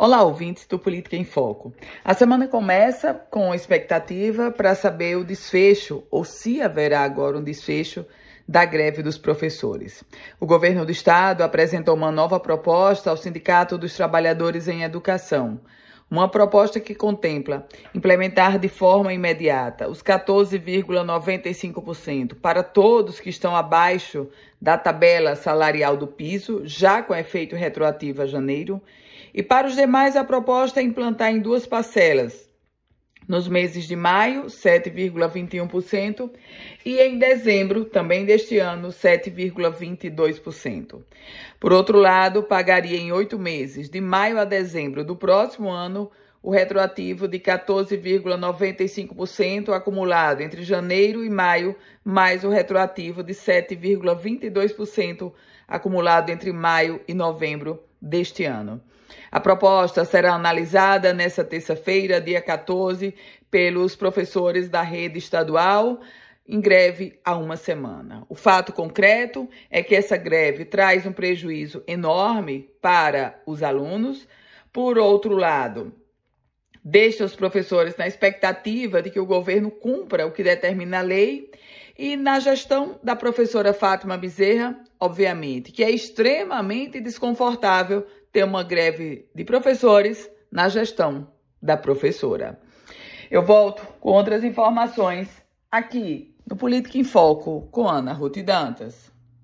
Olá, ouvintes do Política em Foco. A semana começa com expectativa para saber o desfecho, ou se haverá agora um desfecho, da greve dos professores. O governo do estado apresentou uma nova proposta ao Sindicato dos Trabalhadores em Educação. Uma proposta que contempla implementar de forma imediata os 14,95% para todos que estão abaixo da tabela salarial do piso, já com efeito retroativo a janeiro, e para os demais, a proposta é implantar em duas parcelas. Nos meses de maio, 7,21%, e em dezembro, também deste ano, 7,22%. Por outro lado, pagaria em oito meses, de maio a dezembro do próximo ano, o retroativo de 14,95% acumulado entre janeiro e maio, mais o retroativo de 7,22% acumulado entre maio e novembro deste ano. A proposta será analisada nesta terça-feira, dia 14, pelos professores da rede estadual em greve há uma semana. O fato concreto é que essa greve traz um prejuízo enorme para os alunos. Por outro lado, deixa os professores na expectativa de que o governo cumpra o que determina a lei. E na gestão da professora Fátima Bezerra, obviamente, que é extremamente desconfortável ter uma greve de professores na gestão da professora. Eu volto com outras informações aqui no Política em Foco com Ana Ruth Dantas.